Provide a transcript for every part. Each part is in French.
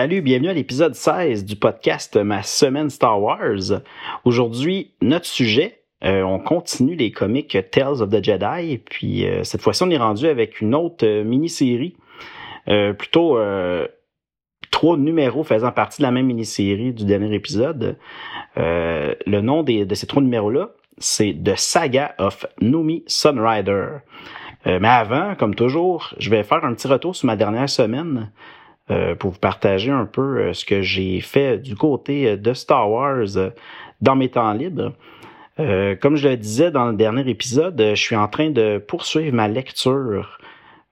Salut, bienvenue à l'épisode 16 du podcast Ma semaine Star Wars. Aujourd'hui, notre sujet, euh, on continue les comics Tales of the Jedi, puis euh, cette fois-ci, on est rendu avec une autre euh, mini-série, plutôt trois numéros faisant partie de la même mini-série du dernier épisode. le nom de ces trois numéros-là, c'est The Saga of Numi Sunrider. mais avant, comme toujours, je vais faire un petit retour sur ma dernière semaine. Euh, pour vous partager un peu euh, ce que j'ai fait du côté euh, de Star Wars dans mes temps libres. comme je le disais dans le dernier épisode, je suis en train de poursuivre ma lecture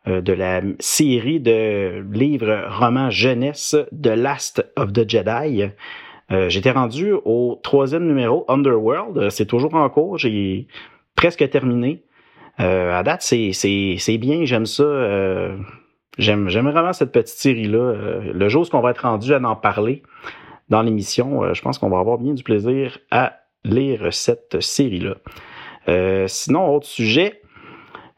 de la série de livres romans jeunesse The Last of the Jedi. J'étais rendu au troisième numéro, Underworld. C'est toujours en cours. J'ai presque terminé. à date, c'est bien. J'aime ça. J'aime, vraiment cette petite série-là. Euh, le jour où on va être rendu à en parler dans l'émission, euh, je pense qu'on va avoir bien du plaisir à lire cette série-là. Euh, sinon, autre sujet,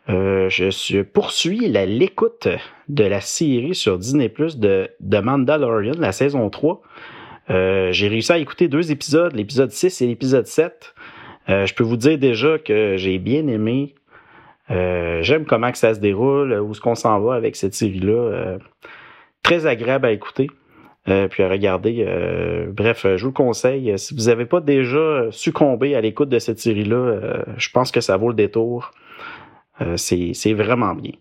je poursuis l'écoute de la série sur Disney Plus de, de Mandalorian, la saison 3. j'ai réussi à écouter deux épisodes, l'épisode 6 et l'épisode 7. je peux vous dire déjà que j'ai bien aimé euh, j'aime comment que ça se déroule, où est-ce qu'on s'en va avec cette série-là. Euh, très agréable à écouter. Euh, puis à regarder. bref, je vous le conseille. Si vous n'avez pas déjà succombé à l'écoute de cette série-là, je pense que ça vaut le détour. C'est vraiment bien.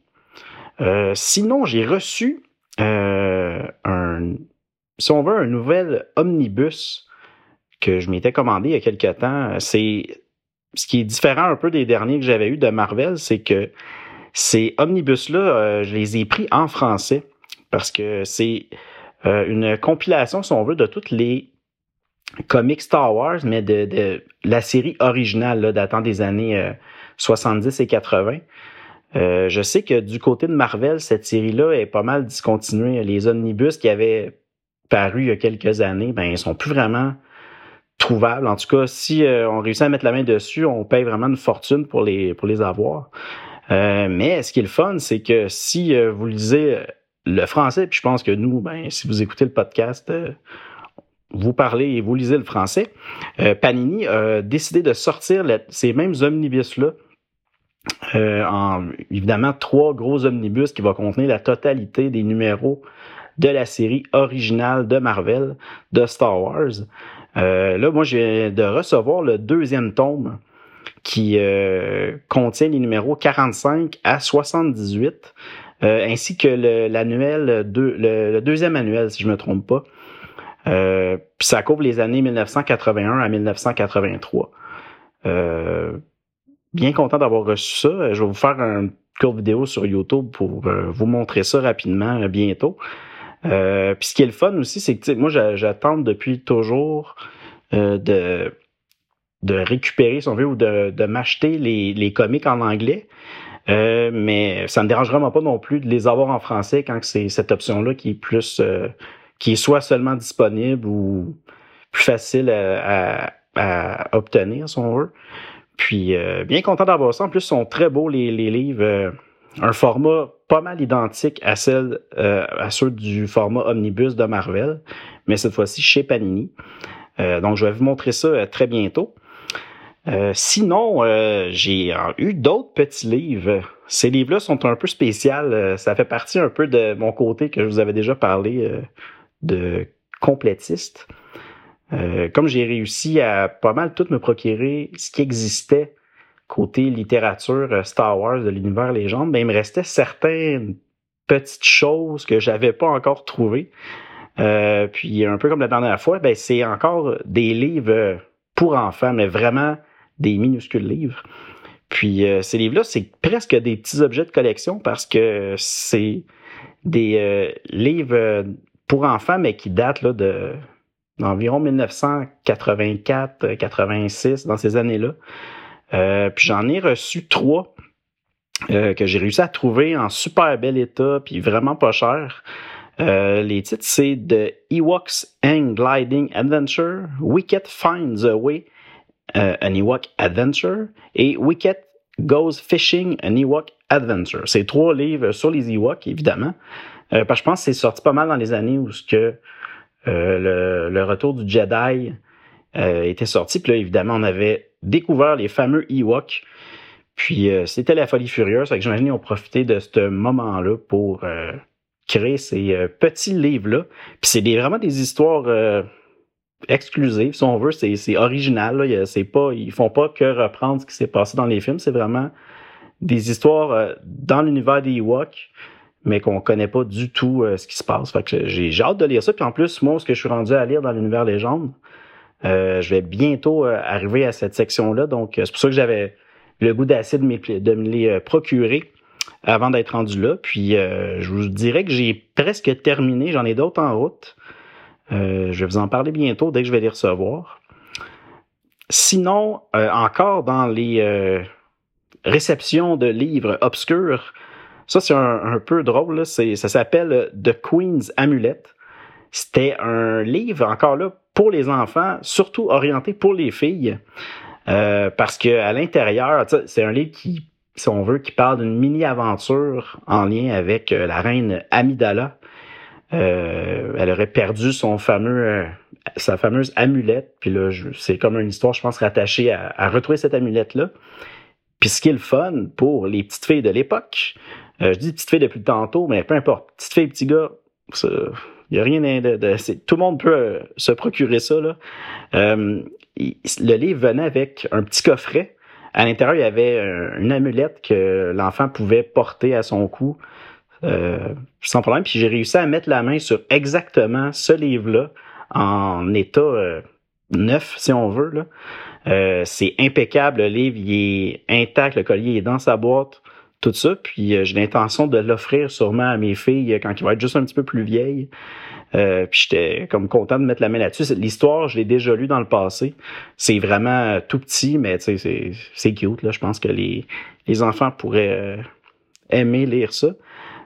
sinon, j'ai reçu un, si on veut, un nouvel omnibus que je m'étais commandé il y a quelque temps. C'est ce qui est différent un peu des derniers que j'avais eu de Marvel, c'est que ces omnibus-là, euh, je les ai pris en français parce que c'est euh, une compilation, si on veut, de toutes les comics Star Wars, mais de, la série originale datant des années 70 euh, et 80. je sais que du côté de Marvel, cette série-là est pas mal discontinuée. Les omnibus qui avaient paru il y a quelques années, ben, ils sont plus vraiment trouvable. En tout cas, si euh, on réussit à mettre la main dessus, on paye vraiment une fortune pour les, pour les avoir. Euh, mais ce qui est le fun, c'est que si euh, vous lisez le français, puis je pense que nous, ben, si vous écoutez le podcast, vous parlez et vous lisez le français, Panini a décidé de sortir ces mêmes omnibus-là. en évidemment trois gros omnibus qui vont contenir la totalité des numéros de la série originale de Marvel, de Star Wars. Euh, là, moi, je viens de recevoir le deuxième tome qui euh, contient les numéros 45 à 78, euh, ainsi que l'annuel, le, deuxième annuel, si je me trompe pas. puis ça couvre les années 1981 à 1983. bien content d'avoir reçu ça. Je vais vous faire une courte vidéo sur YouTube pour vous montrer ça rapidement bientôt. Euh, puis ce qui est le fun aussi, c'est que moi, j'attends depuis toujours euh, de, de récupérer, si on veut, ou de, de m'acheter les, les comics en anglais. Euh, mais ça ne me dérange vraiment pas non plus de les avoir en français quand c'est cette option-là qui est plus qui est soit seulement disponible ou plus facile à, à, obtenir, si on veut. Puis bien content d'avoir ça. En plus, ils sont très beaux les, les livres un format pas mal identique à celle euh, ceux du format omnibus de Marvel, mais cette fois-ci chez Panini. Euh, donc je vais vous montrer ça euh, très bientôt. sinon, j'ai eu d'autres petits livres. Ces livres-là sont un peu spéciaux. ça fait partie un peu de mon côté que je vous avais déjà parlé de complétiste. comme j'ai réussi à pas mal tout me procurer ce qui existait côté littérature euh, Star Wars de l'univers légende, ben, il me restait certaines petites choses que j'avais pas encore trouvées. Euh, puis un peu comme la dernière fois, ben, c'est encore des livres pour enfants, mais vraiment des minuscules livres. Puis ces livres-là, c'est presque des petits objets de collection parce que c'est des livres pour enfants, mais qui datent là, de d'environ 1984-86, dans ces années-là. Puis j'en ai reçu trois euh, que j'ai réussi à trouver en super bel état, puis vraiment pas cher. Euh, les titres, c'est The Ewoks Hang Gliding Adventure, Wicket Finds a Way, euh, An Ewok Adventure, et Wicket Goes Fishing, An Ewok Adventure. C'est trois livres sur les Ewoks, évidemment. parce que je pense que c'est sorti pas mal dans les années où ce que le, le, retour du Jedi était sorti. Puis là, évidemment, on avait découvert les fameux Ewoks puis euh, c'était la folie furieuse. que j'imagine qu'ils ont profité de ce moment-là pour euh, créer ces euh, petits livres-là. Puis c'est vraiment des histoires exclusives, si on veut. C'est original. Là. C'est pas, ils font pas que reprendre ce qui s'est passé dans les films. C'est vraiment des histoires dans l'univers des Ewoks, mais qu'on connaît pas du tout ce qui se passe. Fait que j'ai hâte de lire ça. Puis en plus, moi, ce que je suis rendu à lire dans l'univers légende, je vais bientôt arriver à cette section-là. Donc, c'est pour ça que j'avais le goût d'acide de me les euh, procurer avant d'être rendu là. Puis euh, je vous dirais que j'ai presque terminé. J'en ai d'autres en route. Euh, je vais vous en parler bientôt dès que je vais les recevoir. Sinon, encore dans les réceptions de livres obscurs, ça c'est un, peu drôle. Ça s'appelle The Queen's Amulet. C'était un livre, encore là, pour les enfants, surtout orienté pour les filles. Euh, parce que à l'intérieur, c'est un livre qui, si on veut, qui parle d'une mini-aventure en lien avec euh, la reine Amidala. Euh, elle aurait perdu son fameux, sa fameuse amulette. Puis là, c'est comme une histoire, je pense, rattachée à, retrouver cette amulette-là. Puis ce qui est le fun pour les petites filles de l'époque, je dis petites filles depuis tantôt, mais peu importe, petites filles, petits gars, il n'y a rien de, de, tout le monde peut se procurer ça là le livre venait avec un petit coffret. À l'intérieur, il y avait une amulette que l'enfant pouvait porter à son cou euh, sans problème. Puis j'ai réussi à mettre la main sur exactement ce livre-là en état euh, neuf, si on veut. Euh, c'est impeccable. Le livre, est intact. Le collier est dans sa boîte. Tout ça. Puis j'ai l'intention de l'offrir sûrement à mes filles quand il va être juste un petit peu plus vieille. Euh, puis j'étais comme content de mettre la main là-dessus. L'histoire, je l'ai déjà lu dans le passé. C'est vraiment tout petit, mais c'est, c'est cute. Là. Je pense que les, les enfants pourraient euh, aimer lire ça.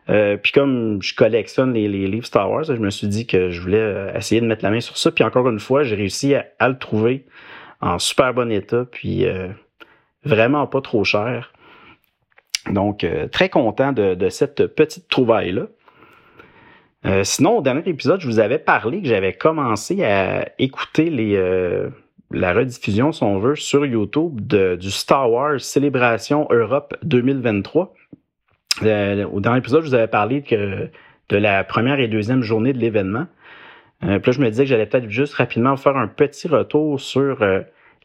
Euh, puis comme je collectionne les, les, livres Star Wars, je me suis dit que je voulais euh, essayer de mettre la main sur ça. Puis encore une fois, j'ai réussi à, le trouver en super bon état, puis vraiment pas trop cher. Donc, très content de, cette petite trouvaille-là. Euh, sinon, au dernier épisode, je vous avais parlé que j'avais commencé à écouter les, euh, la rediffusion, si on veut, sur YouTube de, du Star Wars Célébration Europe 2023. Euh, au dernier épisode, je vous avais parlé de la première et deuxième journée de l'événement. puis là, je me disais que j'allais peut-être juste rapidement faire un petit retour sur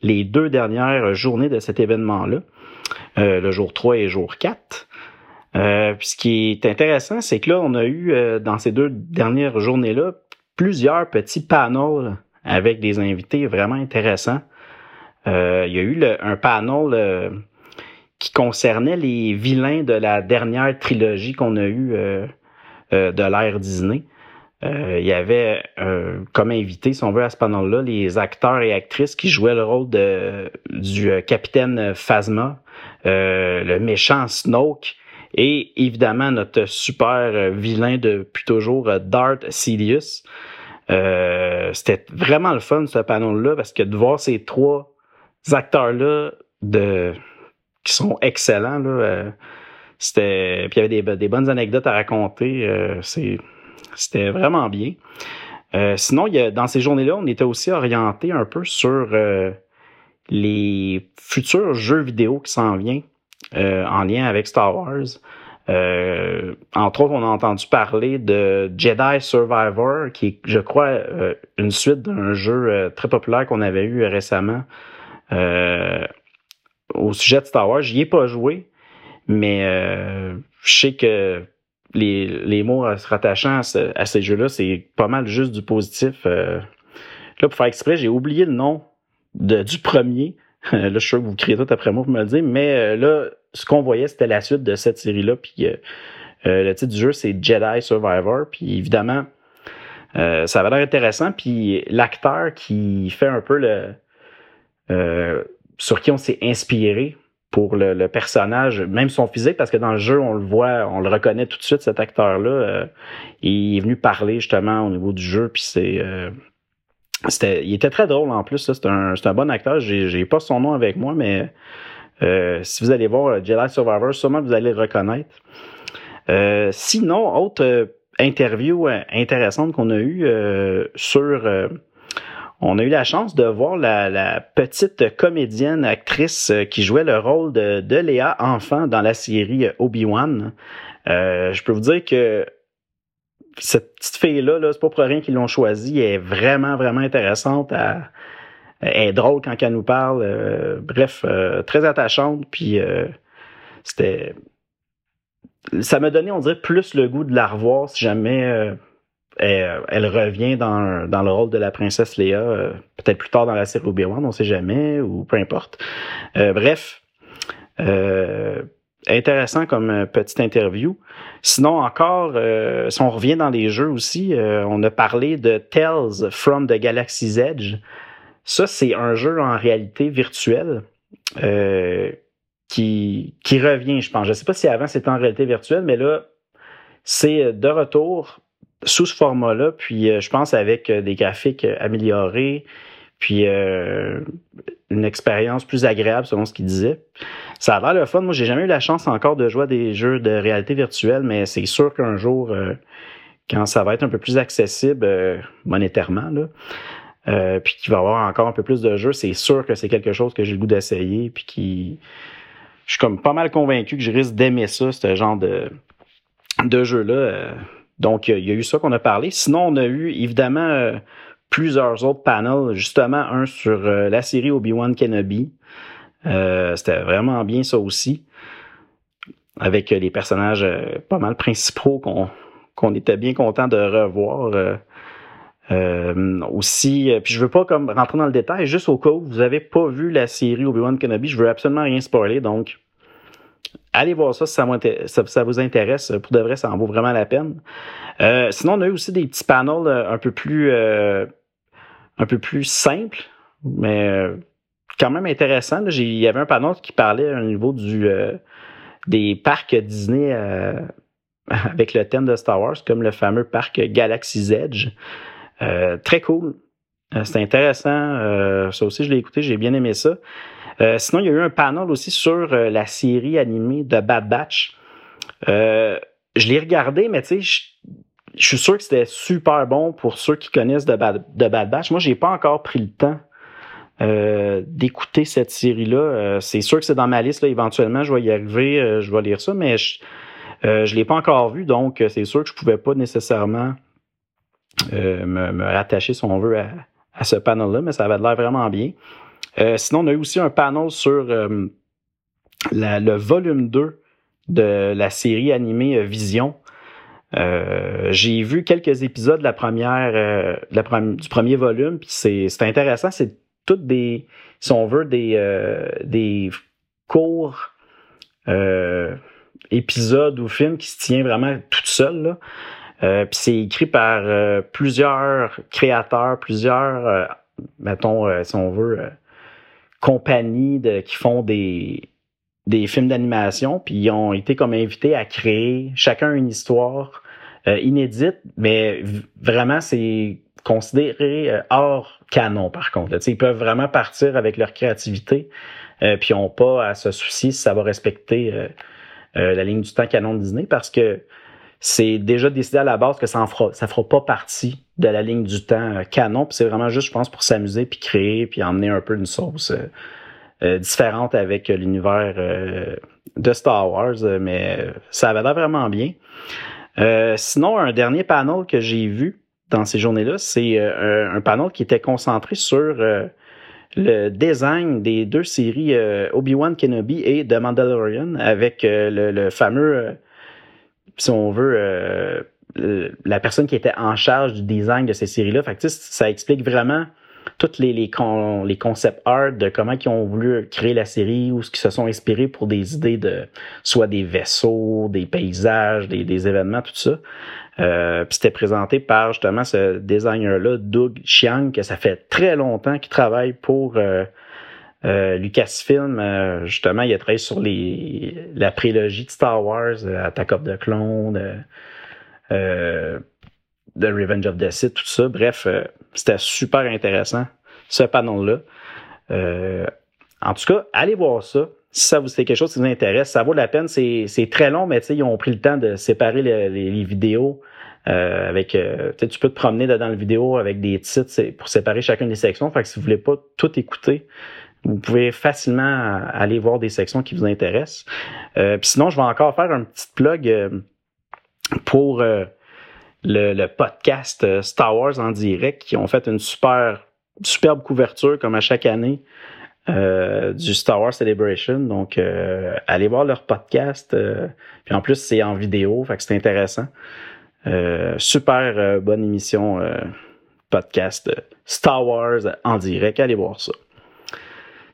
les deux dernières journées de cet événement-là, le jour 3 et jour 4. Euh, ce qui est intéressant, c'est que là, on a eu euh, dans ces deux dernières journées-là plusieurs petits panels avec des invités vraiment intéressants. Euh, il y a eu un panel qui concernait les vilains de la dernière trilogie qu'on a eue de l'ère Disney. Il y avait comme invité, si on veut, à ce panel-là, les acteurs et actrices qui jouaient le rôle de, du capitaine Phasma, le méchant Snoke, et évidemment, notre super euh, vilain depuis toujours, euh, Dart Sidious. Euh, c'était vraiment le fun, ce panneau-là, parce que de voir ces trois acteurs-là de qui sont excellents, là, c'était. Puis il y avait des, bonnes anecdotes à raconter. C'était vraiment bien. sinon, il y a, dans ces journées-là, on était aussi orienté un peu sur les futurs jeux vidéo qui s'en viennent. Euh, en lien avec Star Wars. Euh, entre autres, on a entendu parler de Jedi Survivor, qui est, je crois, euh, une suite d'un jeu très populaire qu'on avait eu récemment au sujet de Star Wars. J'y ai pas joué, mais je sais que les, les mots se rattachant à, ces jeux-là, c'est pas mal juste du positif. là, pour faire exprès, j'ai oublié le nom de, du premier, là, je suis sûr que vous criez tout après moi pour me le dire, mais là, ce qu'on voyait, c'était la suite de cette série-là. Puis le titre du jeu, c'est Jedi Survivor. Puis évidemment, ça avait l'air intéressant. Puis l'acteur qui fait un peu le. sur qui on s'est inspiré pour le, personnage, même son physique, parce que dans le jeu, on le voit, on le reconnaît tout de suite, cet acteur-là. Euh, il est venu parler justement au niveau du jeu, puis c'est. Euh, c'était, il était très drôle en plus. C'est un, un, bon acteur. J'ai, j'ai pas son nom avec moi, mais euh, si vous allez voir Jedi Survivor, sûrement vous allez le reconnaître. sinon, autre interview intéressante qu'on a eue sur on a eu la chance de voir la, petite comédienne actrice euh, qui jouait le rôle de, de Léa enfant dans la série euh, Obi-Wan. Euh, je peux vous dire que cette petite fille-là, -là, c'est pas pour rien qu'ils l'ont choisie. Est vraiment, vraiment intéressante. Elle, est drôle quand elle nous parle. bref, très attachante. Puis c'était. Ça m'a donné, on dirait, plus le goût de la revoir si jamais elle, revient dans, dans, le rôle de la princesse Léa, euh, peut-être plus tard dans la série Obi-Wan, on sait jamais, ou peu importe. Euh, bref, euh, intéressant comme petite interview. Sinon, encore, si on revient dans les jeux aussi, on a parlé de Tales from the Galaxy's Edge. Ça, c'est un jeu en réalité virtuelle. qui, qui revient, je pense. Je ne sais pas si avant c'était en réalité virtuelle, mais là, c'est de retour sous ce format-là, puis euh, je pense avec euh, des graphiques euh, améliorés, puis une expérience plus agréable selon ce qu'il disait. Ça a l'air le fun. Moi, j'ai jamais eu la chance encore de jouer à des jeux de réalité virtuelle, mais c'est sûr qu'un jour, quand ça va être un peu plus accessible monétairement, là, puis qu'il va y avoir encore un peu plus de jeux, c'est sûr que c'est quelque chose que j'ai le goût d'essayer, puis qui, je suis comme pas mal convaincu que je risque d'aimer ça, ce genre de de jeu-là. Donc, il y a eu ça qu'on a parlé. Sinon, on a eu évidemment euh, plusieurs autres panels, justement un sur euh, la série Obi-Wan Kenobi. Euh, c'était vraiment bien ça aussi. Avec les personnages pas mal principaux qu'on était bien content de revoir. aussi, puis je veux pas comme rentrer dans le détail, juste au cas où vous avez pas vu la série Obi-Wan Kenobi, je veux absolument rien spoiler, donc allez voir ça si ça, vous intéresse. Pour de vrai, ça en vaut vraiment la peine. Euh, sinon, on a eu aussi des petits panels euh, un peu plus euh, un peu plus simples, mais quand même intéressants. Il y avait un panel qui parlait au niveau du des parcs Disney avec le thème de Star Wars, comme le fameux parc Galaxy's Edge. très cool. C'est intéressant. ça aussi, je l'ai écouté, j'ai bien aimé ça. Euh, sinon, il y a eu un panel aussi sur euh, la série animée de Bad Batch. Euh, je l'ai regardé, mais tu sais, je, suis sûr que c'était super bon pour ceux qui connaissent de Bad, Batch. Moi, j'ai pas encore pris le temps d'écouter cette série-là. c'est sûr que c'est dans ma liste. Éventuellement, je vais y arriver, je vais lire ça, mais je ne l'ai pas encore vu, donc c'est sûr que je pouvais pas nécessairement me, rattacher, si on veut, à, à ce panel-là, mais ça avait l'air vraiment bien. Euh, sinon, on a eu aussi un panel sur euh, le volume 2 de la série animée euh, Vision. j'ai vu quelques épisodes de la première, du premier volume, puis c'est intéressant. C'est toutes des, si on veut, des, des courts épisodes ou films qui se tiennent vraiment tout seuls. puis c'est écrit par plusieurs créateurs, plusieurs, mettons, si on veut, compagnies de, qui font des, des films d'animation, puis ils ont été comme invités à créer chacun une histoire euh, inédite, mais vraiment c'est considéré euh, hors canon par contre. Ils peuvent vraiment partir avec leur créativité, euh, puis ils n'ont pas à se soucier si ça va respecter la ligne du temps canon de Disney, parce que c'est déjà décidé à la base que ça ne fera, ça fera pas partie de la ligne du temps euh, canon. Puis c'est vraiment juste, je pense, pour s'amuser, puis créer, puis emmener un peu une sauce euh, euh, différente avec l'univers de Star Wars. Mais ça avait l'air vraiment bien. sinon, un dernier panel que j'ai vu dans ces journées-là, c'est un, panel qui était concentré sur le design des deux séries Obi-Wan Kenobi et The Mandalorian avec le, fameux si on veut, euh, la personne qui était en charge du design de ces séries-là. Fait que, ça explique vraiment tous les, les, les concepts art de comment ils ont voulu créer la série ou ce qui se sont inspirés pour des idées de soit des vaisseaux, des paysages, des, des événements, tout ça. Euh, puis c'était présenté par justement ce designer-là, Doug Chiang, que ça fait très longtemps qu'il travaille pour euh, euh, Lucasfilm. Euh, justement, il a travaillé sur la prélogie de Star Wars, euh, Attack of the Clone, The Revenge of the Sith, tout ça. Bref, c'était super intéressant, ce panneau-là. en tout cas, allez voir ça si ça vous c'est quelque chose qui vous intéresse, ça vaut la peine. C'est, très long, mais ils ont pris le temps de séparer les, vidéos. Euh, avec, euh, tu peux te promener dans la vidéo avec des titres pour séparer chacune des sections. Fait que si vous voulez pas tout écouter, vous pouvez facilement aller voir des sections qui vous intéressent. Euh, sinon, je vais encore faire un petit plug euh, pour le, le, podcast Star Wars en direct qui ont fait une super superbe couverture comme à chaque année euh, du Star Wars Celebration. Donc, euh, allez voir leur podcast. Euh, puis en plus, c'est en vidéo, c'est intéressant. super bonne émission podcast Star Wars en direct. Allez voir ça.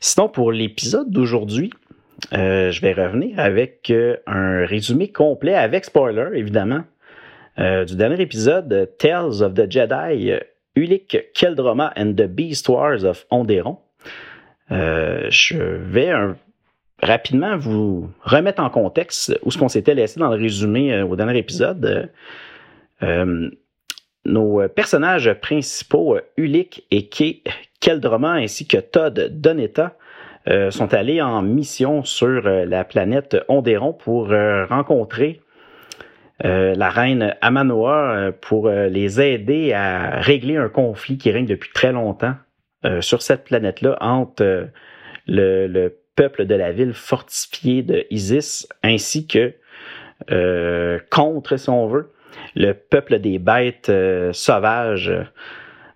Sinon, pour l'épisode d'aujourd'hui, je vais revenir avec un résumé complet avec spoiler, évidemment, du dernier épisode Tales of the Jedi, Ulic Keldroma and the Beast Wars of Onderon. Euh, je vais rapidement vous remettre en contexte où ce qu'on s'était laissé dans le résumé euh, au dernier épisode. Euh, nos personnages principaux, Ulick et Kay Keldroma ainsi que Todd Donetta, sont allés en mission sur la planète Onderon pour rencontrer la reine Amanoa pour les aider à régler un conflit qui règne depuis très longtemps euh, sur cette planète-là entre euh, le, peuple de la ville fortifiée de Isis ainsi que euh, contre, si on veut, le peuple des bêtes sauvages.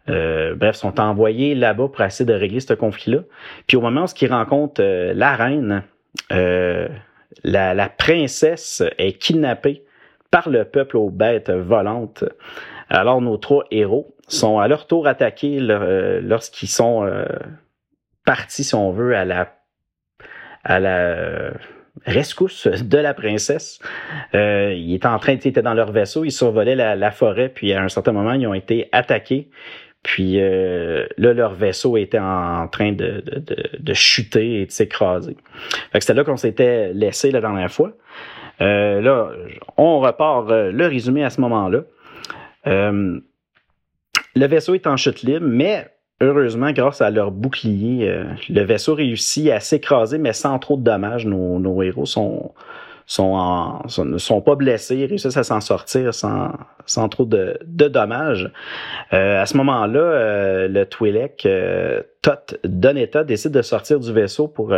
Bref, sont envoyés là-bas pour essayer de régler ce conflit-là. Puis au moment où ils rencontrent la reine, la, la, princesse est kidnappée par le peuple aux bêtes volantes. Alors nos trois héros sont à leur tour attaqués euh, lorsqu'ils sont euh, partis, si on veut, à la à la rescousse de la princesse. Euh, ils étaient en train, ils étaient dans leur vaisseau, ils survolaient la, forêt, puis à un certain moment, ils ont été attaqués. Puis euh, là, leur vaisseau était en train de, de, de, chuter et de s'écraser. C'était là qu'on s'était laissé la dernière fois. Euh, là, on repart le résumé à ce moment-là. Le vaisseau est en chute libre, mais heureusement, grâce à leur bouclier, euh, le vaisseau réussit à s'écraser, mais sans trop de dommages. Nos, héros sont, sont, ne sont pas blessés, réussissent à s'en sortir sans, sans trop de, de dommages. Euh, à ce moment-là, euh, le Twi'lek, Tot Donetta, décide de sortir du vaisseau pour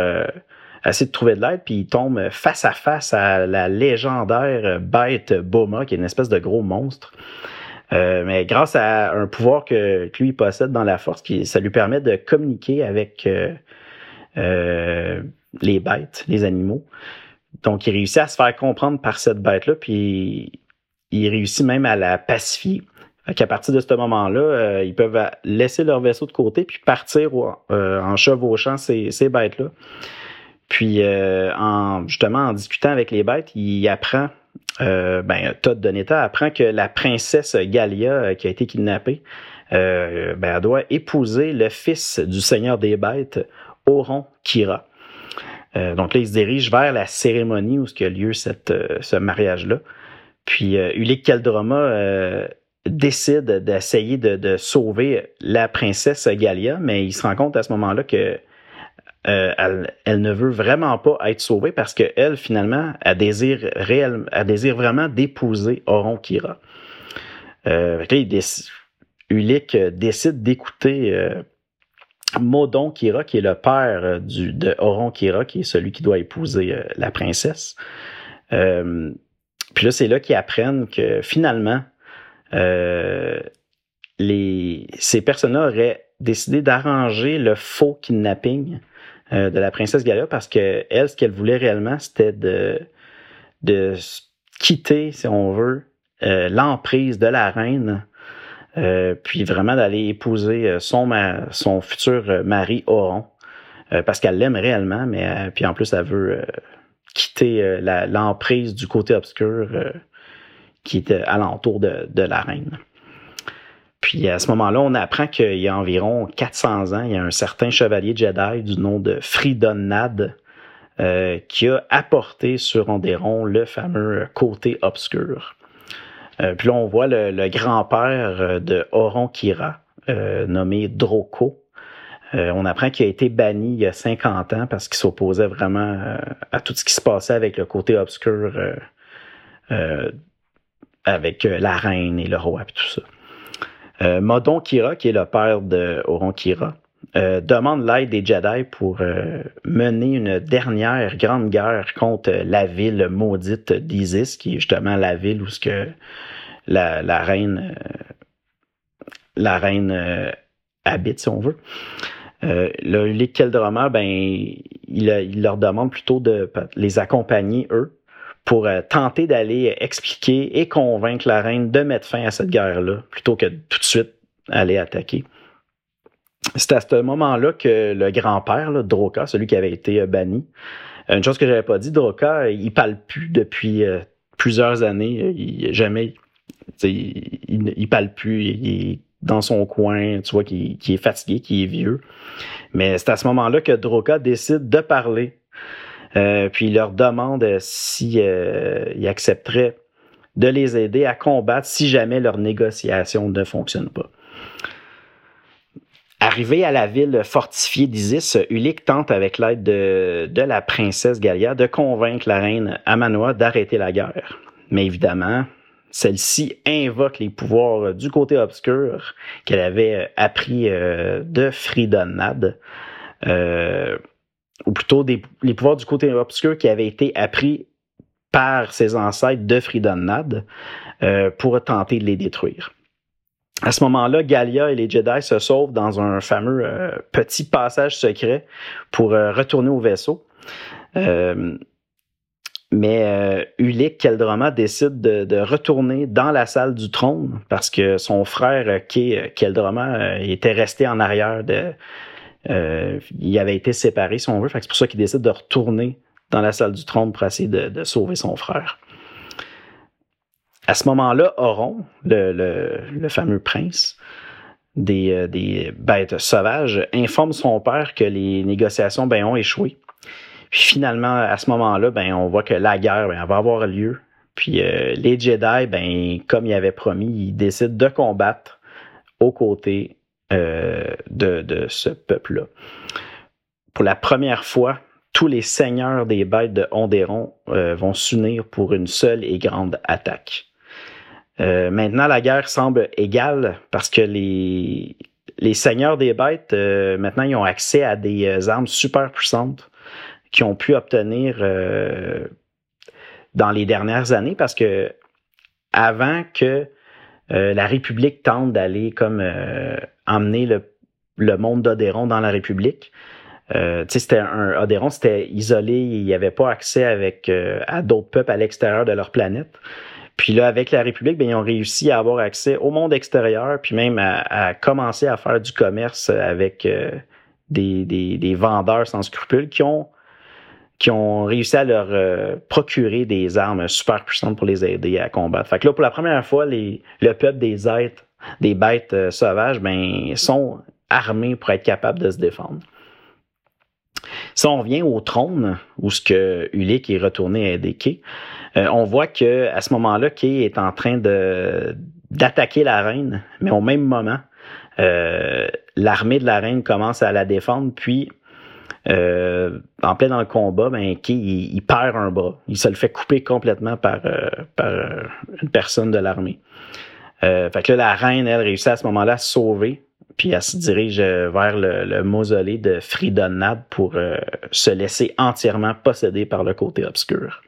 essayer de trouver de l'aide, puis il tombe face à face à la légendaire bête Boma, qui est une espèce de gros monstre. Euh, mais grâce à un pouvoir que, lui possède dans la force, qui, ça lui permet de communiquer avec euh, euh, les bêtes, les animaux. Donc, il réussit à se faire comprendre par cette bête-là, puis il réussit même à la pacifier. Fait qu'à partir de ce moment-là, ils peuvent laisser leur vaisseau de côté puis partir en chevauchant ces, ces bêtes-là. Puis, en, justement, en discutant avec les bêtes, il apprend euh, ben, Todd Donetta apprend que la princesse Galia, euh, qui a été kidnappée, euh, ben, elle doit épouser le fils du seigneur des bêtes, Oron Kira. Donc là, il se dirige vers la cérémonie où a lieu cette, ce mariage-là. Puis Ulick Kaldroma décide d'essayer de, de, sauver la princesse Galia, mais il se rend compte à ce moment-là que euh, elle, ne veut vraiment pas être sauvée parce qu'elle, finalement, elle désire, réel, elle désire vraiment d'épouser Oron Kira. Euh, Ulick décide d'écouter euh, Modon Kira, qui est le père euh, du, de Oron Kira, qui est celui qui doit épouser la princesse. puis là, c'est là qu'ils apprennent que finalement, les, ces personnes-là auraient décidé d'arranger le faux kidnapping euh, de la princesse Galia parce que elle, ce qu'elle voulait réellement, c'était de, de quitter, si on veut, euh, l'emprise de la reine puis vraiment d'aller épouser son, son futur mari Oron, parce qu'elle l'aime réellement, mais puis en plus elle veut quitter l'emprise du côté obscur qui est alentour de, de la reine. Puis à ce moment-là, on apprend qu'il y a environ 400 ans, il y a un certain chevalier Jedi du nom de Fridon Nad euh, qui a apporté sur Onderon le fameux côté obscur. Euh, puis là, on voit le, grand-père euh, de Oron Kira, nommé Droko. on apprend qu'il a été banni il y a 50 ans parce qu'il s'opposait vraiment à tout ce qui se passait avec le côté obscur, avec la reine et le roi et tout ça. Euh, Modon Kira, qui est le père de Oron Kira, euh, demande l'aide des Jedi pour euh, mener une dernière grande guerre contre la ville maudite d'Isis, qui est justement la ville où ce que la, reine la reine habite, si on veut. le Ulick Keldroma, ben, il, leur demande plutôt de les accompagner, eux, pour euh, tenter d'aller expliquer et convaincre la reine de mettre fin à cette guerre-là, plutôt que tout de suite aller attaquer. C'est à ce moment-là que le grand-père, Droka, celui qui avait été euh, banni, euh, une chose que j'avais pas dit, Droka, il parle plus depuis plusieurs années. Il jamais, il, il, parle plus. Il est dans son coin, tu vois, qui, est fatigué, qui est vieux. Mais c'est à ce moment-là que Droka décide de parler euh, puis il leur demande s'ils euh, accepteraient de les aider à combattre si jamais leur négociation ne fonctionne pas. Arrivé à la ville fortifiée d'Isis, Ulick tente avec l'aide de, de, la princesse Galia de convaincre la reine Amanoa d'arrêter la guerre. Mais évidemment, celle-ci invoque les pouvoirs du côté obscur qu'elle avait appris euh, de Fridonad. Euh, ou plutôt les pouvoirs du côté obscur qui avaient été appris par ses ancêtres de Fridonad euh, pour tenter de les détruire. À ce moment-là, Galia et les Jedi se sauvent dans un fameux euh, petit passage secret pour euh, retourner au vaisseau. Euh, mais Ulick Keldroma décide de, retourner dans la salle du trône parce que son frère Kay Keldroma était resté en arrière euh, il avait été séparé, si on veut. C'est pour ça qu'il décide de retourner dans la salle du trône pour essayer de, sauver son frère. À ce moment-là, Oron, le, fameux prince des, euh, des, bêtes sauvages, informe son père que les négociations ben, ont échoué. Puis finalement, à ce moment-là, ben, on voit que la guerre ben, va avoir lieu. Puis euh, les Jedi, ben, comme il avait promis, ils décident de combattre aux côtés euh, de, ce peuple-là. Pour la première fois, tous les seigneurs des bêtes de Onderon euh, vont s'unir pour une seule et grande attaque. Euh, maintenant, la guerre semble égale parce que les, les seigneurs des bêtes, maintenant, ils ont accès à des armes super puissantes qui ont pu obtenir dans les dernières années parce que avant que la République tente d'aller comme emmener le, le monde d'Odéron dans la République. Euh, c'était un Odéron, c'était isolé, il n'y avait pas accès avec euh, à d'autres peuples à l'extérieur de leur planète. Puis là, avec la République, ben, ils ont réussi à avoir accès au monde extérieur, puis même à, commencer à faire du commerce avec euh, des, des, des, vendeurs sans scrupules qui ont qui ont réussi à leur euh, procurer des armes super puissantes pour les aider à combattre. Fait que là, pour la première fois, les, le peuple des êtres des bêtes euh, sauvages, ben, sont armés pour être capables de se défendre. Si on revient au trône, où ce que Ulick est retourné aider Kay, euh, on voit que à ce moment-là, Kay est en train d'attaquer la reine, mais au même moment, l'armée de la reine commence à la défendre, puis en plein dans le combat, ben, Kay, il, perd un bras. Il se le fait couper complètement par, par une personne de l'armée. Euh, fait que là, la reine, elle, réussit à ce moment-là à se sauver, puis elle se dirige euh, vers le, mausolée de Fridonad pour euh, se laisser entièrement posséder par le côté obscur.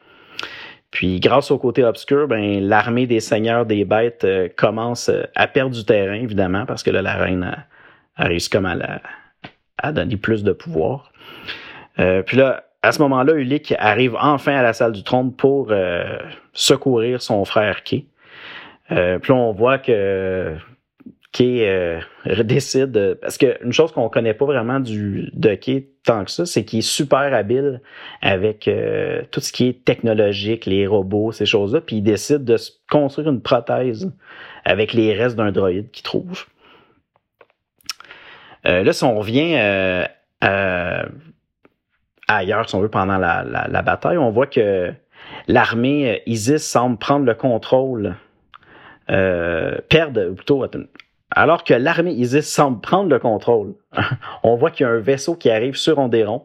Puis grâce au côté obscur, ben, l'armée des seigneurs des bêtes commence à perdre du terrain, évidemment, parce que là, la reine a, réussi comme à, à donner plus de pouvoir. Puis là, à ce moment-là, Ulick arrive enfin à la salle du trône pour secourir son frère Kay. Euh, puis on voit que euh, décide parce que une chose qu'on connaît pas vraiment du de tant que ça, c'est qu'il est super habile avec euh, tout ce qui est technologique, les robots, ces choses-là, puis il décide de construire une prothèse avec les restes d'un droïde qu'il trouve. Euh, là, si on revient ailleurs, si on veut, pendant la, la bataille, on voit que l'armée ISIS semble prendre le contrôle euh, perdre, plutôt, alors que l'armée ISIS semble prendre le contrôle, on voit qu'il y a un vaisseau qui arrive sur Onderon.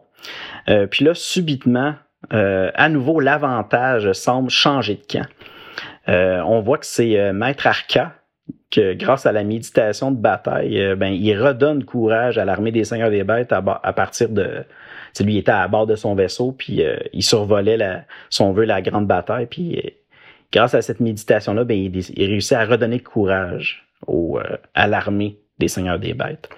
Euh, puis là, subitement, euh, à nouveau, l'avantage semble changer de camp. Euh, on voit que c'est Maître Arca que grâce à la méditation de bataille, ben, il redonne courage à l'armée des Seigneurs des Bêtes à, partir de... Lui était à bord de son vaisseau, puis il survolait, la, si on la grande bataille, puis grâce à cette méditation-là, ben, il, réussit à redonner courage au, euh, à l'armée des Seigneurs des Bêtes.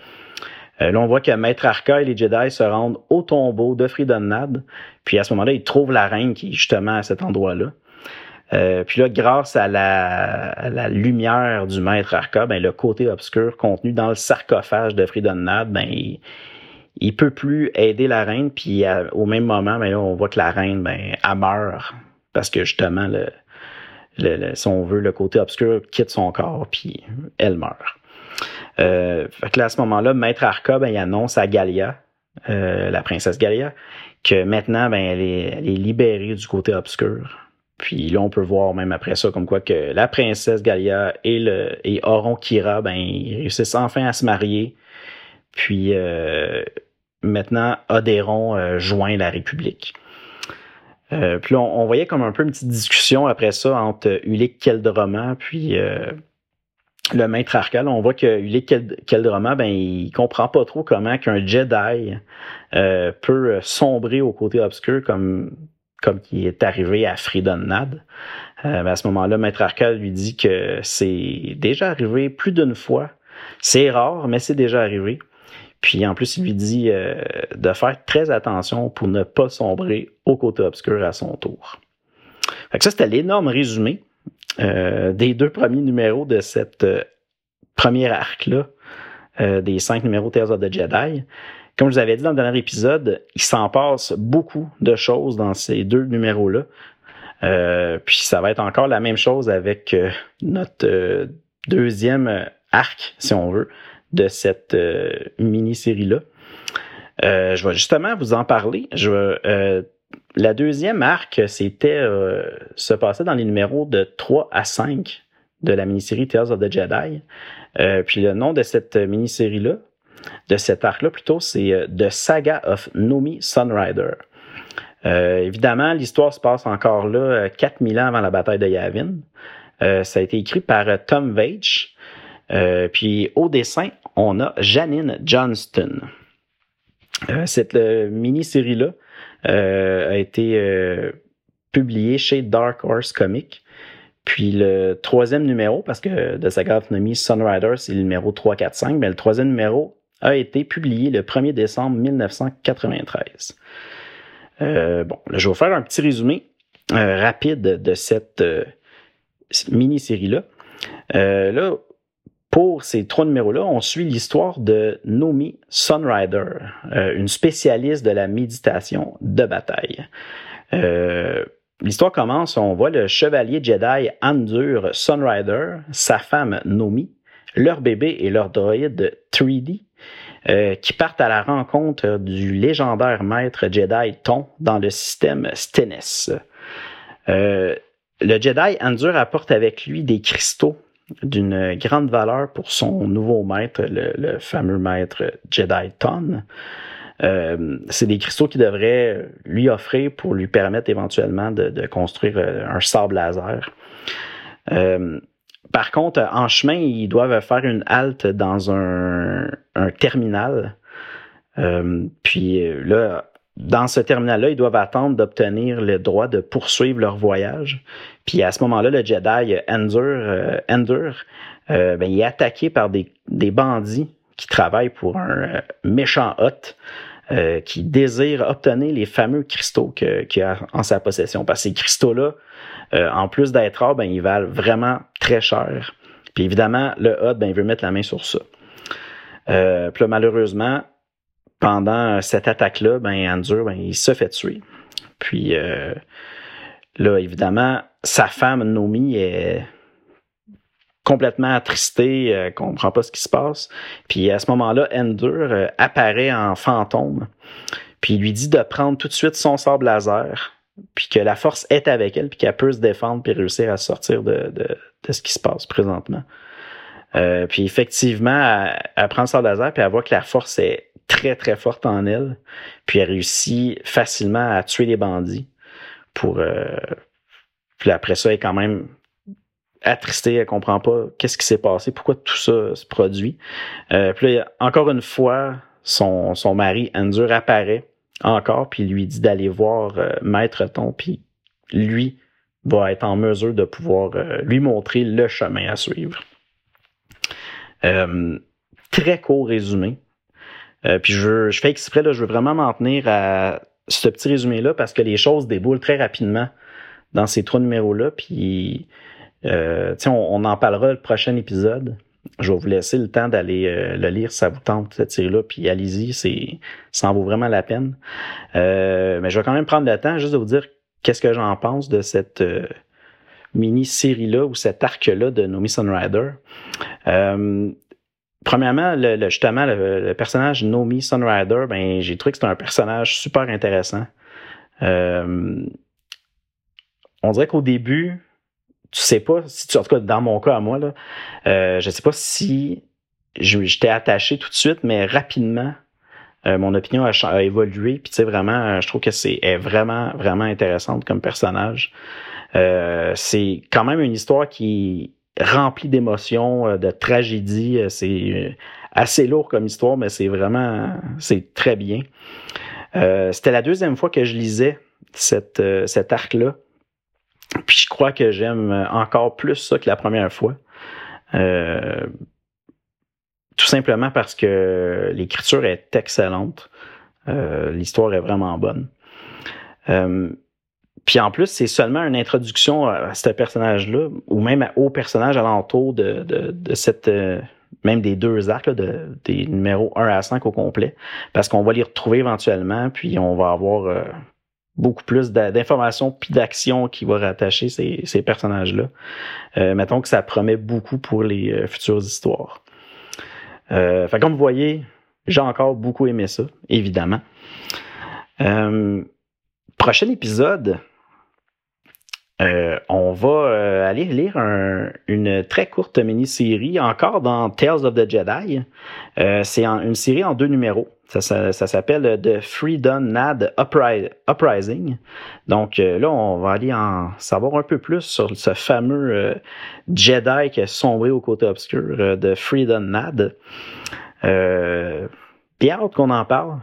Euh, là, on voit que Maître Arca et les Jedi se rendent au tombeau de Fridonnad. Puis à ce moment-là, ils trouvent la reine qui est justement à cet endroit-là. Euh, puis là, grâce à la, lumière du Maître Arca, ben, le côté obscur contenu dans le sarcophage de Fridonnad, ben, il, il peut plus aider la reine. Puis au même moment, ben, on voit que la reine, ben, elle meurt parce que justement, le, le, si on veut, le côté obscur quitte son corps, puis elle meurt. Euh, là, à ce moment-là, Maître Arca, ben, il annonce à Galia, euh, la princesse Galia, que maintenant, ben, elle est libérée du côté obscur. Puis là, on peut voir même après ça, comme quoi que la princesse Galia et, le, et Oron Kira, ben, ils réussissent enfin à se marier. Puis euh, maintenant, Odéron euh, joint la République. Euh, puis on, voyait comme un peu une petite discussion après ça entre Ulick Keldroma puis le maître Arcal. On voit que Ulick Keldroma, ben, il comprend pas trop comment qu'un Jedi peut sombrer au côté obscur comme comme qui est arrivé à Freedom Nad. Ben, à ce moment-là, Maître Arcal lui dit que c'est déjà arrivé plus d'une fois. C'est rare, mais c'est déjà arrivé. Puis en plus, il lui dit euh, de faire très attention pour ne pas sombrer au côté obscur à son tour. Fait que ça, c'était l'énorme résumé euh, des deux premiers numéros de cette euh, première arc-là, des cinq numéros Tales of the Jedi. Comme je vous avais dit dans le dernier épisode, il s'en passe beaucoup de choses dans ces deux numéros-là. puis ça va être encore la même chose avec notre deuxième arc, si on veut, de cette euh, mini-série-là. Euh, je vais justement vous en parler. Je euh, la deuxième arc, c'était se passer dans les numéros de 3 à 5 de la mini-série Tales of the Jedi. puis le nom de cette mini-série-là, de cet arc-là plutôt, c'est The Saga of Nomi Sunrider. évidemment, l'histoire se passe encore là 4000 ans avant la bataille de Yavin. ça a été écrit par Tom Veitch. puis au dessin, on a Janine Johnston. Euh, cette euh, mini-série-là euh, a été publiée chez Dark Horse Comics. Puis le troisième numéro, parce que de sa Nomi Sunrider, c'est le numéro 345, mais le troisième numéro a été publié le 1er décembre 1993. bon, là, je vais vous faire un petit résumé rapide de cette mini-série-là. là, pour ces trois numéros-là, on suit l'histoire de Nomi Sunrider, euh, une spécialiste de la méditation de bataille. Euh, l'histoire commence, on voit le chevalier Jedi Andur Sunrider, sa femme Nomi, leur bébé et leur droïde 3D, euh, qui partent à la rencontre du légendaire maître Jedi Ton dans le système Stennis. le Jedi Andur apporte avec lui des cristaux d'une grande valeur pour son nouveau maître, le, fameux maître Jedi Ton. Euh, c'est des cristaux qui devraient lui offrir pour lui permettre éventuellement de, construire euh, un sable laser. Euh, par contre, en chemin, ils doivent faire une halte dans un, terminal. puis là, dans ce terminal-là, ils doivent attendre d'obtenir le droit de poursuivre leur voyage. Puis à ce moment-là, le Jedi euh, Endur euh, ben, il est attaqué par des, bandits qui travaillent pour un euh, méchant hôte qui désire obtenir les fameux cristaux qu'il a en sa possession. Parce que ces cristaux-là, en plus d'être rares, ben, ils valent vraiment très cher. Puis évidemment, le Hot, ben, veut mettre la main sur ça. Euh, puis là, malheureusement, pendant cette attaque-là, ben, Andrew, ben, il se fait tuer. Puis euh, là, évidemment, sa femme, Nomi, est complètement attristée, elle comprend pas ce qui se passe. Puis à ce moment-là, Ender apparaît en fantôme, puis lui dit de prendre tout de suite son sable laser, puis que la force est avec elle, puis qu'elle peut se défendre, puis réussir à sortir de, de, de ce qui se passe présentement. Euh, puis effectivement, elle, prend le sable laser, puis elle voit que la force est très, très forte en elle, puis elle réussit facilement à tuer les bandits. Pour, euh, puis après ça, elle est quand même attristée, elle comprend pas qu'est-ce qui s'est passé, pourquoi tout ça se produit. Euh, puis là, encore une fois, son, son mari, Andrew, apparaît encore, puis lui dit d'aller voir euh, Maître Ton, puis lui va être en mesure de pouvoir euh, lui montrer le chemin à suivre. Euh, très court résumé. puis je, je fais exprès, là, je veux vraiment m'en tenir à ce petit résumé-là parce que les choses déboulent très rapidement dans ces trois numéros-là. Puis, on, on en parlera le prochain épisode je vais vous laisser le temps d'aller euh, le lire ça vous tente, cette série-là, puis allez-y, c'est, ça en vaut vraiment la peine. Euh, mais je vais quand même prendre le temps juste de vous dire qu'est-ce que j'en pense de cette euh, mini-série-là ou cet arc-là de Nomi Sunrider. premièrement, le, justement, le, personnage Nomi Sunrider, ben, j'ai trouvé que c'était un personnage super intéressant. on dirait qu'au début, tu sais pas si tu, en tout cas dans mon cas à moi là, euh, je sais pas si j'étais attaché tout de suite, mais rapidement euh, mon opinion a, évolué. Puis tu sais vraiment, je trouve que c'est est vraiment vraiment intéressante comme personnage. Euh, c'est quand même une histoire qui est remplie d'émotions, euh, de tragédies. C'est assez lourd comme histoire, mais c'est vraiment c'est très bien. C'était la deuxième fois que je lisais cette, cet arc là. Puis je crois que j'aime encore plus ça que la première fois. Euh, tout simplement parce que l'écriture est excellente. Euh, l'histoire est vraiment bonne. Euh, puis en plus, c'est seulement une introduction à ce personnage-là, ou même au personnage alentour de, de, de cette même des deux arcs, de, des numéros 1 à 5 au complet, parce qu'on va les retrouver éventuellement, puis on va avoir beaucoup plus d'informations puis d'actions qui va rattacher ces, personnages-là. Euh, mettons que ça promet beaucoup pour les euh, futures histoires. Euh, comme vous voyez, j'ai encore beaucoup aimé ça, évidemment. Euh, prochain épisode, on va aller lire une très courte mini-série, encore dans Tales of the Jedi. C'est une série en deux numéros. Ça, s'appelle The Freedom Nad Uprising. Donc là, on va aller en savoir un peu plus sur ce fameux Jedi qui a sombré au côté obscur de Freedom Nad. bien hâte qu'on en parle.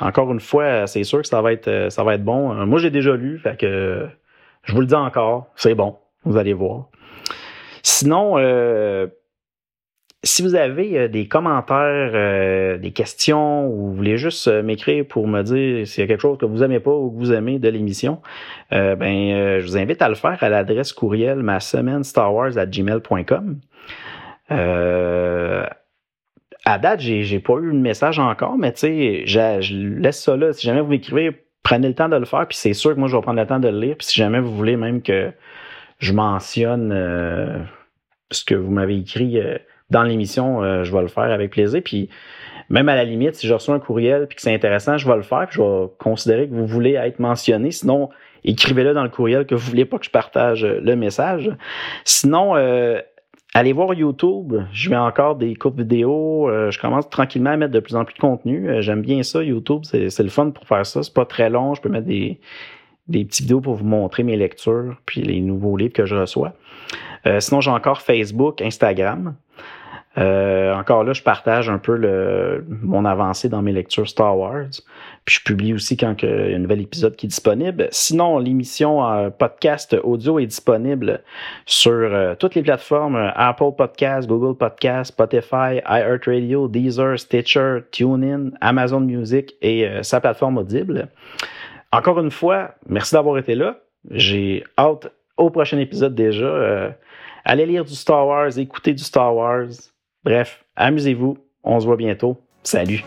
Encore une fois, c'est sûr que ça va être ça va être bon. Moi, j'ai déjà lu, fait que je vous le dis encore, c'est bon, vous allez voir. Sinon, euh, si vous avez euh, des commentaires, euh, des questions, ou vous voulez juste m'écrire pour me dire s'il y a quelque chose que vous aimez pas ou que vous aimez de l'émission, ben, je vous invite à le faire à l'adresse courriel ma semaine à gmail.com. à date, j'ai, pas eu de message encore, mais tu sais, je laisse ça là. Si jamais vous m'écrivez, prenez le temps de le faire, puis c'est sûr que moi, je vais prendre le temps de le lire. Puis si jamais vous voulez même que je mentionne euh, ce que vous m'avez écrit euh, dans l'émission, euh, je vais le faire avec plaisir. Puis même à la limite, si je reçois un courriel puis que c'est intéressant, je vais le faire. Je vais considérer que vous voulez être mentionné. Sinon, écrivez-le dans le courriel que vous voulez pas que je partage le message. Sinon, Allez voir YouTube, je mets encore des courtes vidéos, euh, je commence tranquillement à mettre de plus en plus de contenu. Euh, j'aime bien ça, YouTube, c'est le fun pour faire ça. C'est pas très long, je peux mettre des, des petites vidéos pour vous montrer mes lectures, puis les nouveaux livres que je reçois. Euh, sinon, j'ai encore Facebook, Instagram. Euh, encore là, je partage un peu le, mon avancée dans mes lectures Star Wars. Puis je publie aussi quand il y a un nouvel épisode qui est disponible. Sinon, l'émission euh, podcast audio est disponible sur euh, toutes les plateformes Apple Podcast, Google Podcast, Spotify, iHeartRadio, Deezer, Stitcher, TuneIn, Amazon Music et sa plateforme Audible. Encore une fois, merci d'avoir été là. J'ai hâte au prochain épisode déjà allez lire du Star Wars, écoutez du Star Wars. Bref, amusez-vous. On se voit bientôt. Salut!